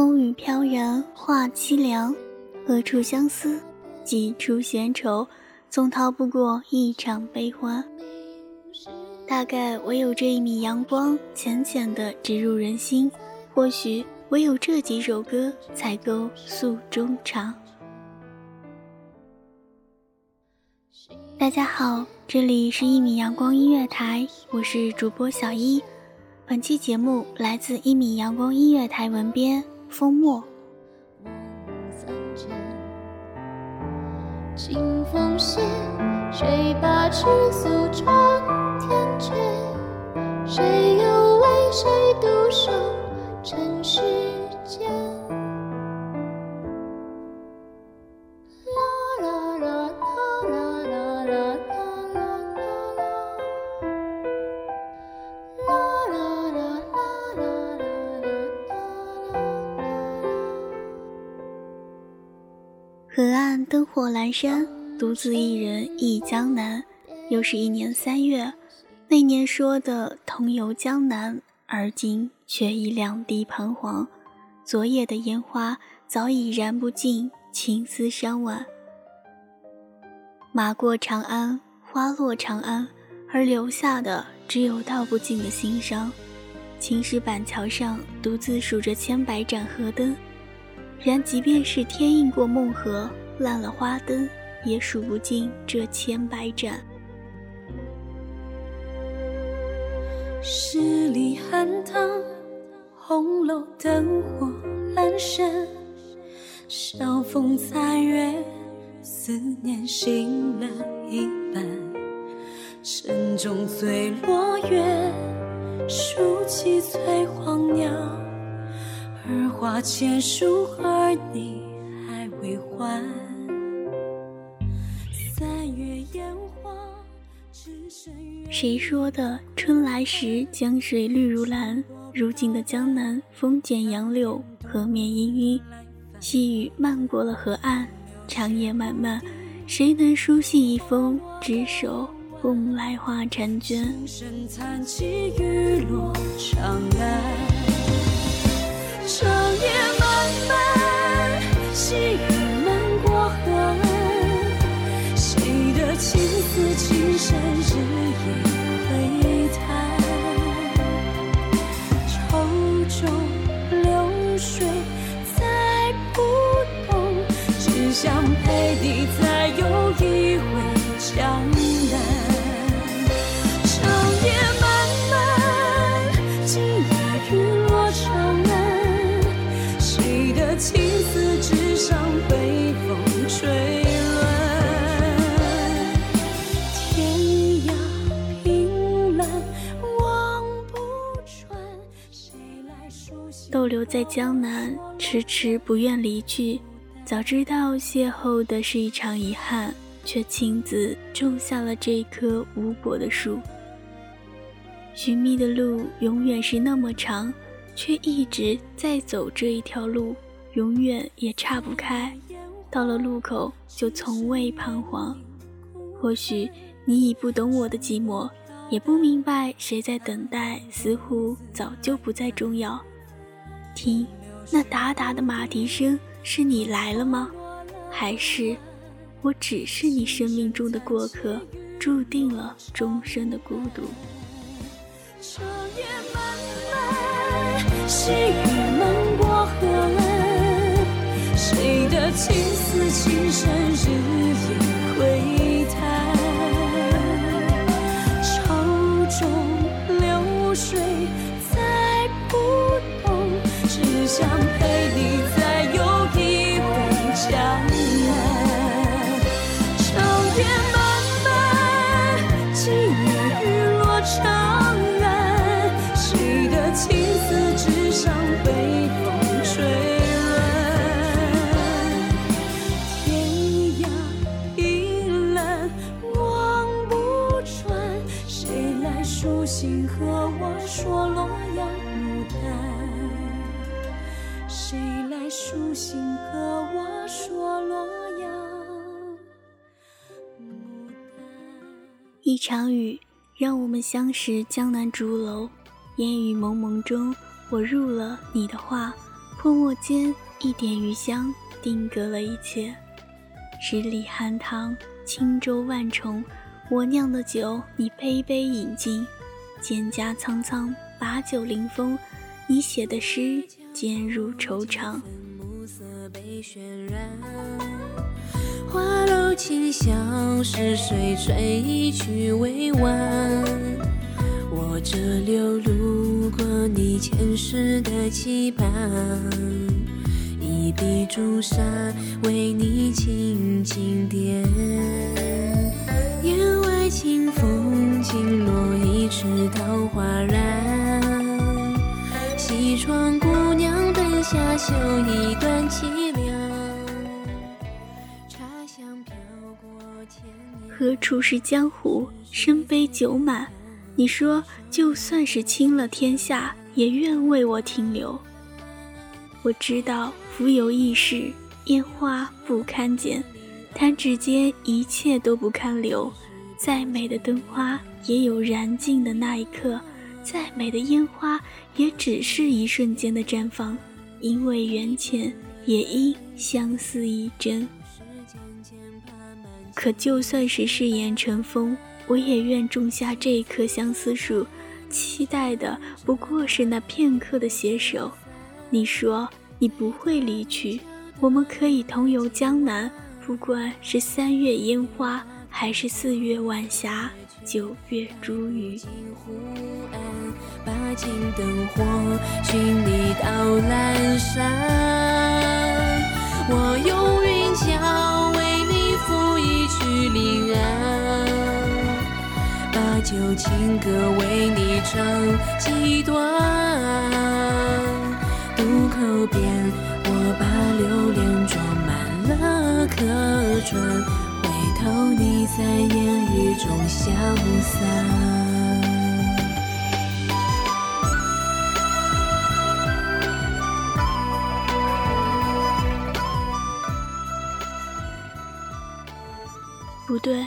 风雨飘然话凄凉，何处相思？几处闲愁，总逃不过一场悲欢。大概唯有这一米阳光，浅浅的植入人心。或许唯有这几首歌，才够诉衷肠。大家好，这里是一米阳光音乐台，我是主播小一。本期节目来自一米阳光音乐台文编风墨。梦三千，清风歇，谁把尺素装天阙？谁又为谁独守火阑珊，独自一人忆江南。又是一年三月，那年说的同游江南，而今却已两地彷徨。昨夜的烟花早已燃不尽情丝伤晚。马过长安，花落长安，而留下的只有道不尽的心伤。青石板桥上独自数着千百盏河灯。然即便是天映过梦河，烂了花灯，也数不尽这千百盏。十里寒塘，红楼灯火阑珊，晓风残月，思念醒了一半。晨钟醉落月，数起翠黄鸟。而花千树，儿你还未还。谁说的春来时江水绿如蓝？如今的江南风剪杨柳，河面氤氲，细雨漫过了河岸。长夜漫漫，谁能书信一封，执手共来花婵娟？长安。长夜漫漫，细雨情深，日夜在江南，迟迟不愿离去。早知道邂逅的是一场遗憾，却亲自种下了这棵无果的树。寻觅的路永远是那么长，却一直在走这一条路，永远也岔不开。到了路口，就从未彷徨。或许你已不懂我的寂寞，也不明白谁在等待，似乎早就不再重要。听，那哒哒的马蹄声。是你来了吗？还是我只是你生命中的过客，注定了终生的孤独？细雨漫过河，谁的情丝情深日夜想陪你。一场雨，让我们相识江南竹楼。烟雨蒙蒙中，我入了你的画，泼墨间一点余香，定格了一切。十里寒塘，轻舟万重，我酿的酒，你杯杯饮尽。蒹葭苍苍，把酒临风，你写的诗，渐入愁肠。花楼清香，是谁吹去未完？我这流路过你前世的期盼，一笔朱砂为你轻轻点。檐外清风轻落一池桃花染，西窗姑娘灯下绣一段凄何处是江湖？身杯酒满。你说，就算是倾了天下，也愿为我停留。我知道，浮游易逝，烟花不堪剪，弹指间一切都不堪留。再美的灯花，也有燃尽的那一刻；再美的烟花，也只是一瞬间的绽放。因为缘浅，也因相思一真。可就算是誓言成风，我也愿种下这一棵相思树，期待的不过是那片刻的携手。你说你不会离去，我们可以同游江南，不管是三月烟花，还是四月晚霞，九月茱萸。把金灯火寻你到阑珊，把旧情歌为你唱几段。渡口边，我把流连装满了客船，回头你在烟雨中消散。不对，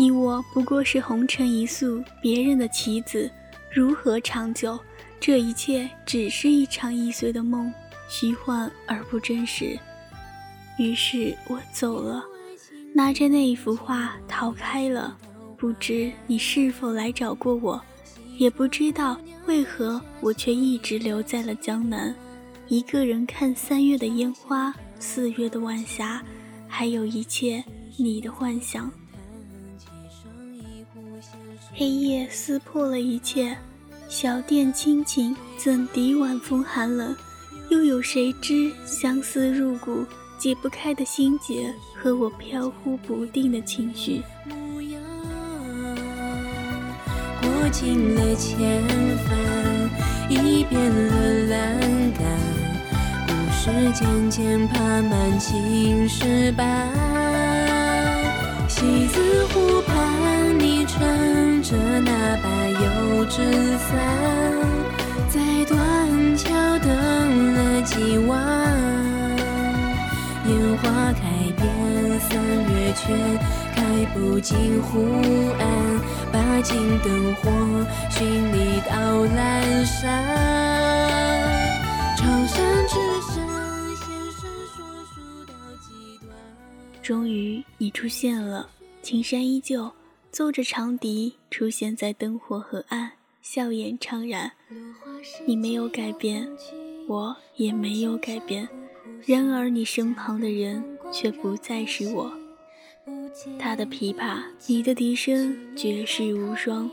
你我不过是红尘一粟，别人的棋子，如何长久？这一切只是一场易碎的梦，虚幻而不真实。于是我走了，拿着那一幅画逃开了。不知你是否来找过我，也不知道为何我却一直留在了江南，一个人看三月的烟花，四月的晚霞，还有一切。你的幻想，黑夜撕破了一切。小店清静，怎敌晚风寒冷？又有谁知相思入骨，解不开的心结和我飘忽不定的情绪。过尽了千帆，已变了栏杆，故事渐渐爬满青石板。西子湖畔，你撑着那把油纸伞，在断桥等了几晚。烟花开遍三月，却开不进湖岸。把金灯火寻你到阑珊。长山之山，先生说书到极端？终于，你出现了。青山依旧，奏着长笛，出现在灯火河岸，笑颜怅然。你没有改变，我也没有改变。然而，你身旁的人却不再是我。他的琵琶，你的笛声，绝世无双。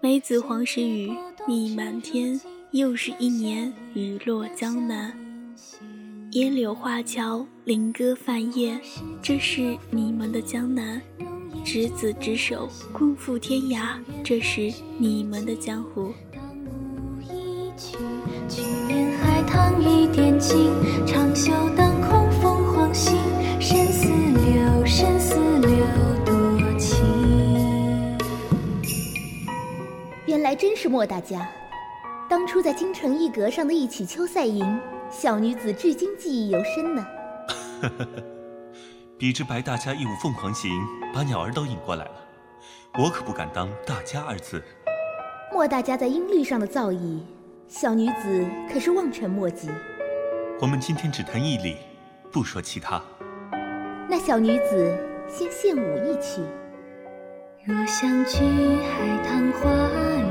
梅子黄时雨，蜜满天。又是一年雨落江南。烟柳画桥，菱歌泛夜，这是你们的江南。执子之手，共赴天涯，这是你们的江湖。去年海棠一点尽，长袖当空凤凰行。生死流，生死流，多情。原来真是莫大家，当初在京城一阁上的一起《秋赛吟》，小女子至今记忆犹深呢。比之白大家一舞凤凰行，把鸟儿都引过来了，我可不敢当大家二字。莫大家在音律上的造诣，小女子可是望尘莫及。我们今天只谈义理，不说其他。那小女子先献舞一曲。若相聚海棠花雨，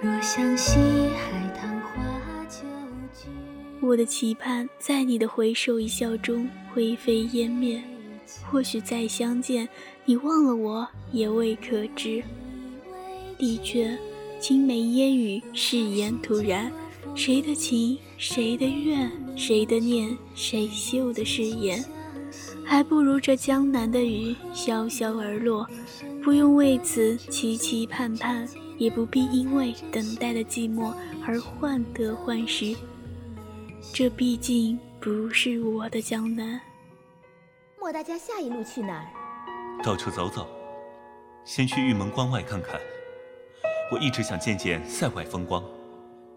若相惜海棠花久聚。我的期盼在你的回首一笑中灰飞烟灭。或许再相见，你忘了我也未可知。的确，青梅烟雨，誓言突然。谁的情，谁的怨，谁的念，谁绣的誓言？还不如这江南的雨潇潇而落，不用为此期期盼盼，也不必因为等待的寂寞而患得患失。这毕竟不是我的江南。莫大家下一路去哪儿？到处走走，先去玉门关外看看。我一直想见见塞外风光，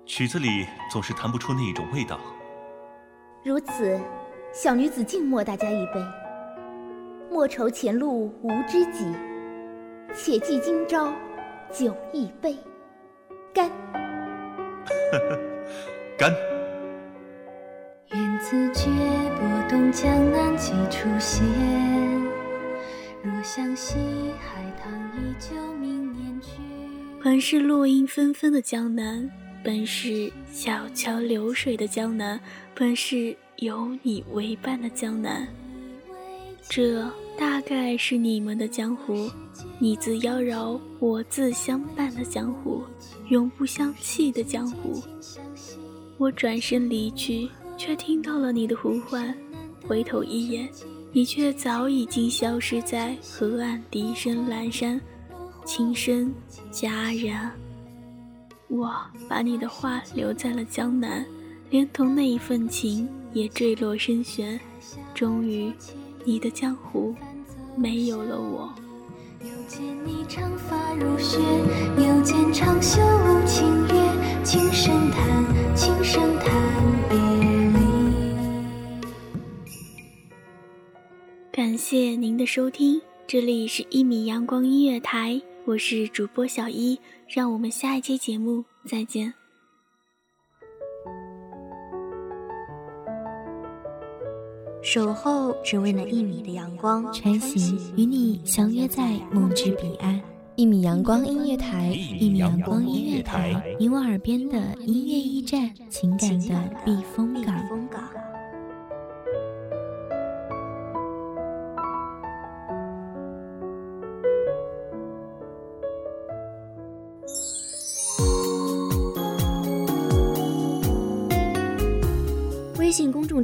曲子里总是弹不出那一种味道。如此，小女子敬莫大家一杯。莫愁前路无知己，且记今朝酒一杯。干！干！自觉拨动江南几处线。若相惜海棠依旧明年去。本是落英纷纷的江南，本是小桥流水的江南，本是有你为伴的江南。这大概是你们的江湖，你自妖娆，我自相伴的江湖，永不相弃的江湖。我转身离去，却听到了你的呼唤。回头一眼，你却早已经消失在河岸笛声阑珊，琴声戛然。我把你的话留在了江南，连同那一份情也坠落深渊。终于。你的江湖没有了我。又见你长发如雪，又见长袖舞清月，轻声叹，轻声叹别感谢您的收听，这里是一米阳光音乐台，我是主播小一，让我们下一期节目再见。守候只为那一米的阳光，晨行与你相约在梦之彼岸。一米阳光音乐台，一米阳光音乐台，你我耳边的音乐驿站，情感的避风港。